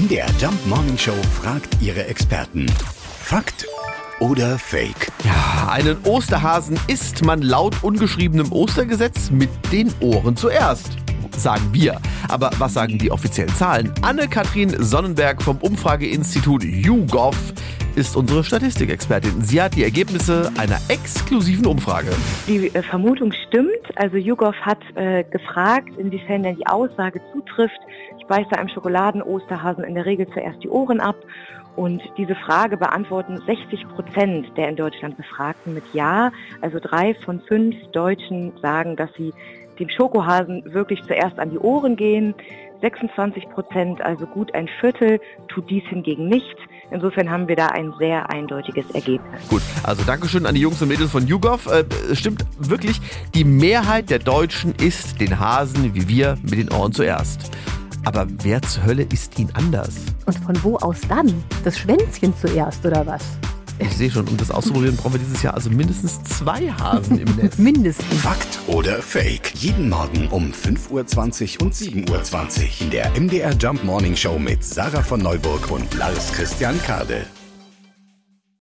MDR Jump Morning Show fragt ihre Experten. Fakt oder Fake? Ja, einen Osterhasen isst man laut ungeschriebenem Ostergesetz mit den Ohren zuerst. Sagen wir. Aber was sagen die offiziellen Zahlen? Anne-Kathrin Sonnenberg vom Umfrageinstitut YouGov ist unsere Statistikexpertin. Sie hat die Ergebnisse einer exklusiven Umfrage. Die äh, Vermutung stimmt. Also YouGov hat äh, gefragt, inwiefern denn die Aussage zutrifft. Ich beiße einem Schokoladen-Osterhasen in der Regel zuerst die Ohren ab. Und diese Frage beantworten 60 Prozent der in Deutschland Befragten mit Ja. Also drei von fünf Deutschen sagen, dass sie dem Schokohasen wirklich zuerst an die Ohren gehen. 26 Prozent, also gut ein Viertel, tut dies hingegen nicht. Insofern haben wir da ein sehr eindeutiges Ergebnis. Gut, also Dankeschön an die Jungs und Mädels von YouGov. Äh, es stimmt wirklich, die Mehrheit der Deutschen isst den Hasen wie wir mit den Ohren zuerst. Aber wer zur Hölle isst ihn anders? Und von wo aus dann? Das Schwänzchen zuerst oder was? Ich sehe schon, um das auszuprobieren, brauchen wir dieses Jahr also mindestens zwei Hasen im Netz. Mindestens. Fakt oder Fake? Jeden Morgen um 5.20 Uhr und 7.20 Uhr in der MDR Jump Morning Show mit Sarah von Neuburg und Lars Christian Kade.